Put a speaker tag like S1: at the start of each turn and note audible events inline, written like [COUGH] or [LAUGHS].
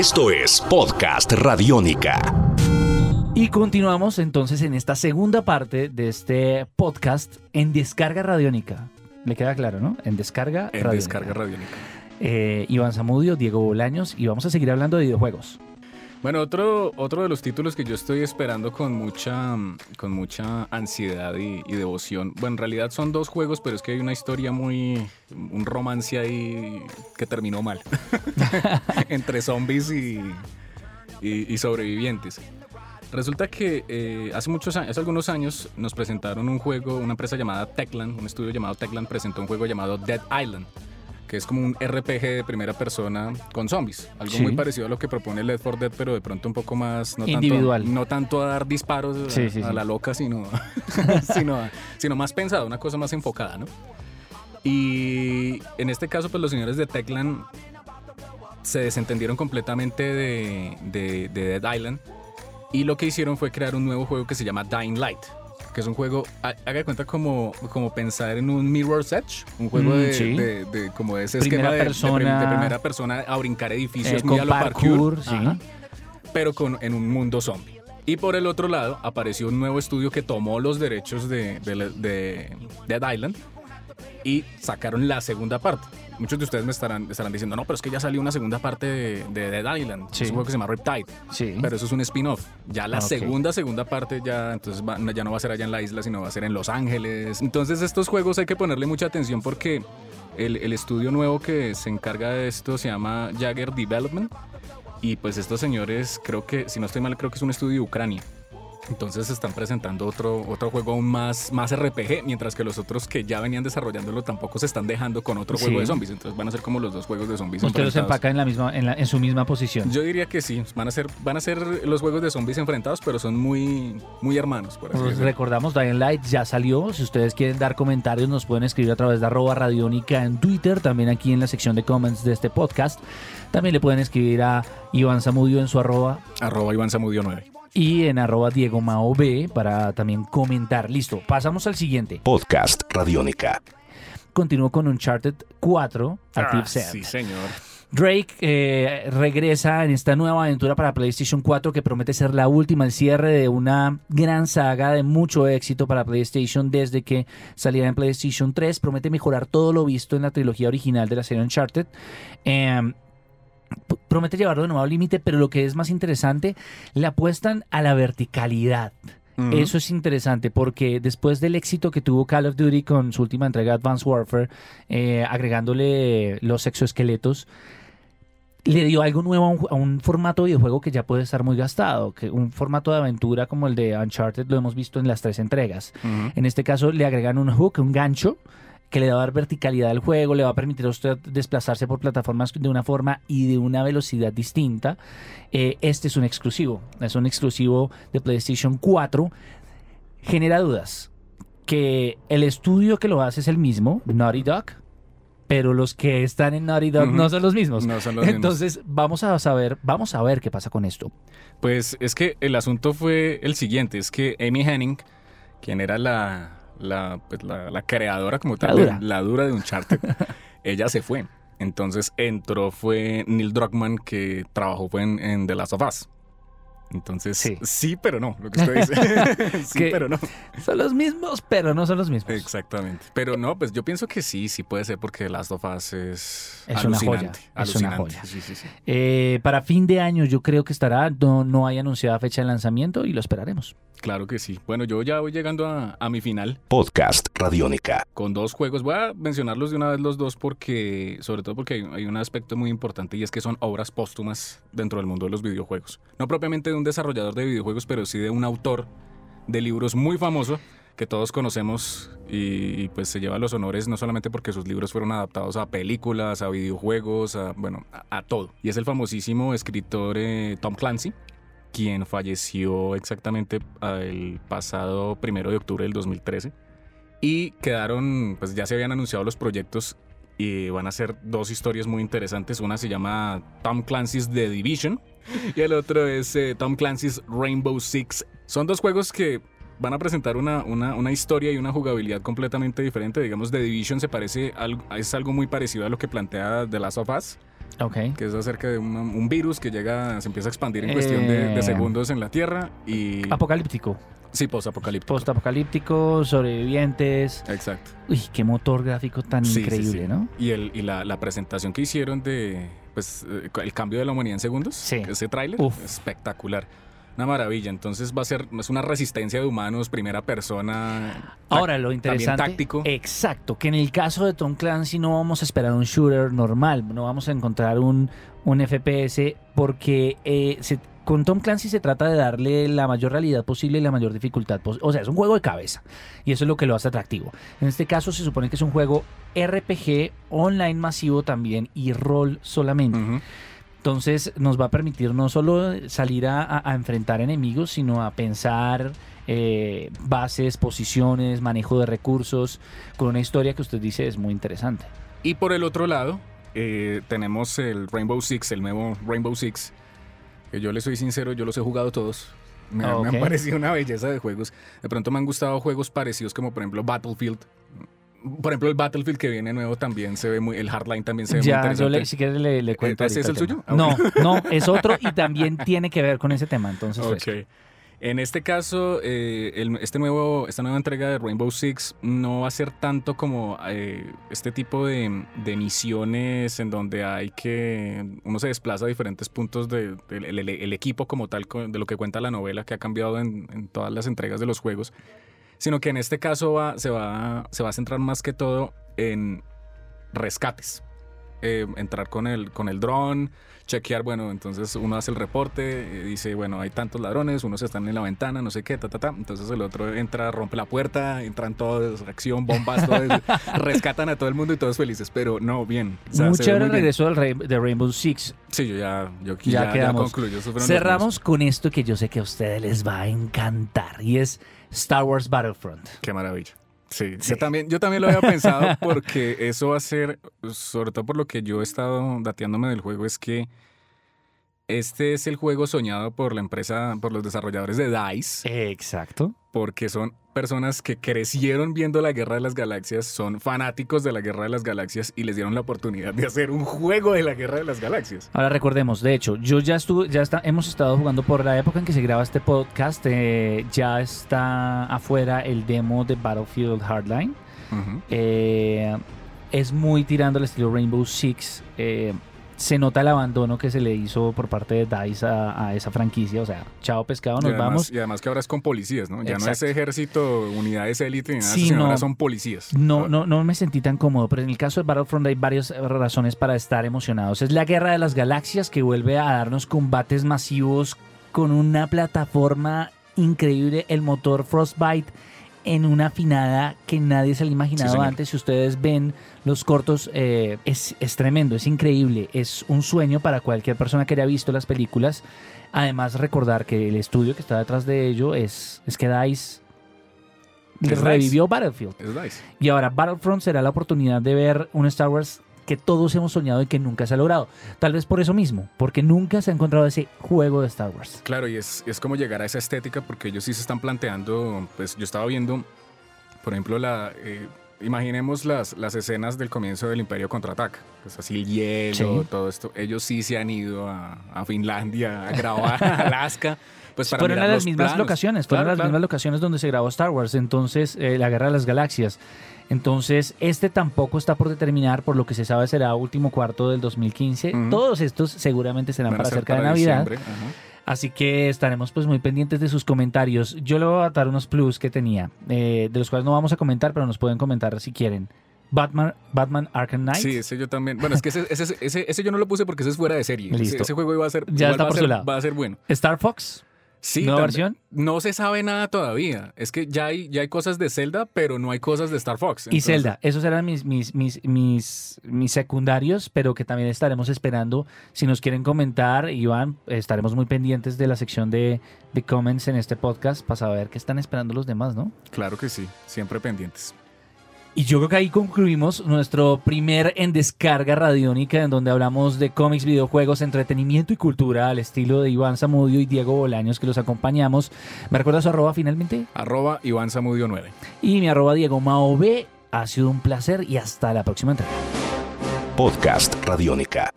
S1: Esto es Podcast Radiónica.
S2: Y continuamos entonces en esta segunda parte de este podcast en Descarga Radiónica. Le queda claro, ¿no? En Descarga
S3: En
S2: Radiónica.
S3: Descarga Radiónica.
S2: Eh, Iván Zamudio, Diego Bolaños y vamos a seguir hablando de videojuegos.
S3: Bueno, otro, otro de los títulos que yo estoy esperando con mucha, con mucha ansiedad y, devoción. Bueno, en realidad son dos juegos, pero es que hay una historia muy. un romance ahí que terminó mal. [LAUGHS] Entre zombies y, y, y sobrevivientes. Resulta que eh, hace muchos años, hace algunos años nos presentaron un juego, una empresa llamada Techland, un estudio llamado Techland presentó un juego llamado Dead Island, que es como un RPG de primera persona con zombies, algo
S2: Sí.
S3: muy parecido a lo que propone Left 4 Dead, pero de pronto un poco más no
S2: Individual.
S3: tanto, no tanto a dar disparos a-
S2: Sí, sí,
S3: a,
S2: sí.
S3: la loca, sino, [LAUGHS] sino, sino más pensado, una cosa más enfocada, ¿no? Y en este caso, pues los señores de Techland se desentendieron completamente de, de- de Dead Island y lo que hicieron fue crear un nuevo juego que se llama Dying Light, que es un juego, ha- haga cuenta como, como pensar en un Mirror's Edge, un juego
S2: Mm,
S3: de,
S2: sí.
S3: de- de- como ese
S2: Primera
S3: esquema de,
S2: persona.
S3: de primera persona a brincar edificios
S2: Eh,
S3: muy a lo parkour,
S2: parkour, sí.
S3: ajá, pero con, en un mundo zombie. Y por el otro lado apareció un nuevo estudio que tomó los derechos de, de, de Dead Island y sacaron la segunda parte. Muchos de ustedes me estarán, estarán diciendo, no, pero es que ya salió una segunda parte de, de Dead Island.
S2: Sí.
S3: Es un juego que se llama Riptide.
S2: Sí.
S3: Pero eso es un spin-off. Ya la
S2: Ah, ok.
S3: segunda, segunda parte ya, entonces va- ya no va a ser allá en la isla, sino va a ser en Los Ángeles. Entonces estos juegos hay que ponerle mucha atención porque el, el estudio nuevo que se encarga de esto se llama Jagger Development. Y pues estos señores, creo que, si no estoy mal, creo que es un estudio de Ucrania. Entonces están presentando otro, otro juego aún más, más RPG, mientras que los otros que ya venían desarrollándolo tampoco se están dejando con otro juego
S2: Sí.
S3: de zombies. Entonces van a ser como los dos juegos de zombies.
S2: Usted los empaca en, la misma, en, la- en su misma posición.
S3: Yo diría que sí, van a ser, van a ser los juegos de zombies enfrentados, pero son muy, muy hermanos, por así
S2: Pues recordamos, Dying Light ya salió. Si ustedes quieren dar comentarios, nos pueden escribir a través de arroba radiónica en Twitter, también aquí en la sección de comments de este podcast. También le pueden escribir a Iván Zamudio en su arroba
S3: Arroba Iván Zamudio 9.
S2: Y en arroba Diego Mao B para también comentar. Listo, pasamos al siguiente.
S1: Podcast Radiónica.
S2: Continúo con Uncharted 4, Active
S3: Ah, sí, señor.
S2: Drake eh, regresa en esta nueva aventura para PlayStation 4 que promete ser la última, el cierre de una gran saga de mucho éxito para PlayStation desde que saliera en PlayStation 3. Promete mejorar todo lo visto en la trilogía original de la serie Uncharted. Eh, p- promete llevarlo de nuevo al límite, pero lo que es más interesante, le apuestan a la verticalidad. Eso es interesante porque después del éxito que tuvo Call of Duty con su última entrega Advanced Warfare, eh, agregándole los exoesqueletos, le dio algo nuevo a un, a un formato de videojuego que ya puede estar muy gastado, que un formato de aventura como el de Uncharted lo hemos visto en las tres entregas. En este caso le agregan un hook, un gancho, que le va a dar verticalidad al juego, le va a permitir a usted desplazarse por plataformas de una forma y de una velocidad distinta. Eh, este es un exclusivo, es un exclusivo de PlayStation 4. Genera dudas que el estudio que lo hace es el mismo, Naughty Dog, pero los que están en Naughty Dog no son los mismos.
S3: No son los mismos.
S2: Entonces vamos a saber, vamos a ver qué pasa con esto.
S3: Pues es que el asunto fue el siguiente, es que Amy Henning, quien era la, la, pues, la, la creadora como tal,
S2: dura.
S3: de- la dura de Uncharted, [LAUGHS] ella se fue. Entonces entró fue Neil Druckmann, que trabajó en The Last of Us. Entonces,
S2: Sí.
S3: sí, pero no, lo que usted dice. [LAUGHS] [LAUGHS] sí,
S2: Que-
S3: pero no.
S2: Son los mismos, pero no son los mismos.
S3: Exactamente. Pero no, pues yo pienso que sí, sí puede ser porque The Last of Us es,
S2: Es una joya,
S3: alucinante.
S2: es una
S3: alucinante.
S2: joya.
S3: Sí, sí, sí.
S2: Eh, para fin de año yo creo que estará, no, no hay anunciada fecha de lanzamiento y lo esperaremos.
S3: Claro que sí. Bueno, yo ya voy llegando a, a mi final.
S1: Podcast Radiónica.
S3: con dos juegos. Voy a mencionarlos de una vez los dos porque, sobre todo porque hay, hay un aspecto muy importante y es que son obras póstumas dentro del mundo de los videojuegos. No propiamente de un desarrollador de videojuegos, pero sí de un autor de libros muy famoso que todos conocemos y, y, pues se lleva los honores no solamente porque sus libros fueron adaptados a películas, a videojuegos, a, bueno, a, a todo. Y es el famosísimo escritor eh, Tom Clancy, quien falleció exactamente ah, el pasado primero de octubre del 2013 y quedaron, pues ya se habían anunciado los proyectos y van a ser dos historias muy interesantes. Una se llama Tom Clancy's The Division [LAUGHS] y el otro es eh, Tom Clancy's Rainbow Six. Son dos juegos que van a presentar una, una, una historia y una jugabilidad completamente diferente. Digamos, The Division se parece, al- es algo muy parecido a lo que plantea The Last of Us.
S2: Ok.
S3: que es acerca de un, un virus que llega, se empieza a expandir en cuestión de, de
S2: Eh.
S3: segundos en la Tierra y...
S2: Apocalíptico.
S3: Sí, post-apocalíptico.
S2: Post-apocalíptico, sobrevivientes.
S3: Exacto.
S2: Uy, qué motor gráfico tan
S3: Sí,
S2: increíble,
S3: sí.
S2: ¿no?
S3: Y, el, y la, la presentación que hicieron de pues, eh, el cambio de la humanidad en segundos,
S2: Sí.
S3: ese tráiler, espectacular. Una maravilla. Entonces va a ser es una resistencia de humanos, primera persona.
S2: Ahora, lo
S3: también
S2: interesante.
S3: táctico.
S2: Exacto, que en el caso de Tom Clancy no vamos a esperar un shooter normal, no vamos a encontrar un, un FPS, porque eh, se- con Tom Clancy se trata de darle la mayor realidad posible y la mayor dificultad posible. O sea, es un juego de cabeza, y eso es lo que lo hace atractivo. En este caso, se supone que es un juego RPG, online masivo también y rol solamente.
S3: Ujú.
S2: Entonces nos va a permitir no solo salir a, enfrentar enemigos, sino a pensar eh, bases, posiciones, manejo de recursos, con una historia que usted dice es muy interesante.
S3: Y por el otro lado, eh, tenemos el Rainbow Six, el nuevo Rainbow Six. Que yo le soy sincero, yo los he jugado todos. Me, me han [LAUGHS] parecido una belleza de juegos. De pronto me han gustado juegos parecidos como por ejemplo Battlefield. Por ejemplo, el Battlefield que viene nuevo también se ve muy... El Hardline también se ve muy
S2: yo
S3: interesante.
S2: le, si quiere le, le cuento.
S3: ¿Ese es el suyo? Ah,
S2: No, no, es [LAUGHS] otro y también tiene que ver con ese tema. Entonces, pues,
S3: Ok. En este caso, eh, el- este nuevo, esta nueva entrega de Rainbow Six no va a ser tanto como eh, este tipo de, de misiones en donde hay que uno se desplaza a diferentes puntos del de, el, el- el equipo como tal, de lo que cuenta la novela que ha cambiado en, en todas las entregas de los juegos, sino que en este caso va, se, va, se va a centrar más que todo en rescates. Eh, entrar con el, con el dron, chequear, bueno, entonces uno hace el reporte, eh, dice, bueno, hay tantos ladrones, unos están en la ventana, no sé qué, ta, ta, ta. Entonces el otro entra, rompe la puerta, entran todos, acción, bombas, todo, [LAUGHS] rescatan a todo el mundo y todos felices, pero no, bien. o sea,
S2: el
S3: bien.
S2: regreso Rey- de Rainbow Six.
S3: Sí, yo ya, yo
S2: Ya
S3: ya, ya, concluyo.
S2: Cerramos con esto que yo sé que a ustedes les va a encantar y es Star Wars Battlefront.
S3: Qué maravilla. Sí,
S2: Sí.
S3: Yo, también, yo también lo había pensado [LAUGHS] porque eso va a ser, sobre todo por lo que yo he estado dateándome del juego, es que este es el juego soñado por la empresa, por los desarrolladores de DICE.
S2: Exacto.
S3: porque son personas que crecieron viendo la Guerra de las Galaxias, son fanáticos de la Guerra de las Galaxias y les dieron la oportunidad de hacer un juego de la Guerra de las Galaxias.
S2: Ahora recordemos, de hecho, yo ya estuve, ya está, hemos estado jugando por la época en que se graba este podcast, eh, ya está afuera el demo de Battlefield Hardline. Eh, es muy tirando al estilo Rainbow Six. eh, se nota el abandono que se le hizo por parte de DICE a, a esa franquicia. O sea, chao pescado,
S3: Y
S2: nos
S3: además,
S2: vamos.
S3: y además que ahora es con policías, ¿no? Ya no es ejército, unidades élite, ni nada,
S2: Sí,
S3: sino
S2: no.
S3: ahora son policías.
S2: No, no, no me sentí tan cómodo, pero en el caso de Battlefront hay varias razones para estar emocionados. Es la guerra de las galaxias que vuelve a darnos combates masivos con una plataforma increíble, el motor Frostbite en una afinada que nadie se le ha imaginado
S3: señor.
S2: antes. Si ustedes ven los cortos, eh, es, es tremendo, es increíble, es un sueño para cualquier persona que haya visto las películas. Además, recordar que el estudio que está detrás de ello es, es que DICE revivió Battlefield. Y ahora Battlefront será la oportunidad de ver un Star Wars que todos hemos soñado y que nunca se ha logrado. Tal vez por eso mismo, porque nunca se ha encontrado ese juego de Star Wars.
S3: Claro, y es, es como llegar a esa estética porque ellos sí se están planteando, pues yo estaba viendo, por ejemplo, la... eh, Imaginemos las, las escenas del comienzo del Imperio Contraataca. Pues así el hielo,
S2: Sí.
S3: todo esto. Ellos sí se han ido a, a Finlandia, a grabar, a [LAUGHS] Alaska. Pues para
S2: fueron a las mismas
S3: planos.
S2: locaciones, fueron
S3: Claro,
S2: las
S3: claro.
S2: mismas locaciones donde se grabó Star Wars, entonces eh, la Guerra de las Galaxias. Entonces, este tampoco está por determinar, por lo que se sabe será último cuarto del 2015.
S3: Ujú.
S2: Todos estos seguramente serán
S3: Van
S2: para cerca de Navidad. Así que estaremos pues muy pendientes de sus comentarios. Yo le voy a dar unos plus que tenía, eh, de los cuales no vamos a comentar, pero nos pueden comentar si quieren. Batman, Batman Arkham Knight.
S3: Sí, ese yo también. Bueno, es que ese, ese, ese, ese yo no lo puse porque ese es fuera de serie. Ese-
S2: Listo.
S3: Ese, juego iba a ser.
S2: Ya está
S3: va a
S2: por
S3: ser-
S2: su lado.
S3: Va a ser bueno.
S2: Star Fox.
S3: Sí,
S2: ¿Nueva versión?
S3: No se sabe nada todavía. Es que ya hay, ya hay cosas de Zelda, pero no hay cosas de Star Fox.
S2: Y Zelda, esos eran mis, mis, mis, mis, mis secundarios, pero que también estaremos esperando. Si nos quieren comentar, Iván, estaremos muy pendientes de la sección de, de comments en este podcast para saber qué están esperando los demás, ¿no?
S3: Claro que sí, siempre pendientes.
S2: Y yo creo que ahí concluimos nuestro primer en descarga radiónica, en donde hablamos de cómics, videojuegos, entretenimiento y cultura al estilo de Iván Zamudio y Diego Bolaños, que los acompañamos. ¿Me recuerdas su arroba finalmente?
S3: Arroba Iván Zamudio 9.
S2: Y mi arroba Diego Mao B. Ha sido un placer y hasta la próxima entrega.
S1: Podcast Radiónica.